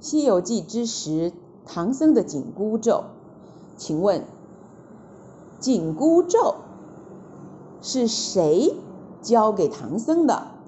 西游记之时唐僧的紧箍咒。请问紧箍咒是谁教给唐僧的？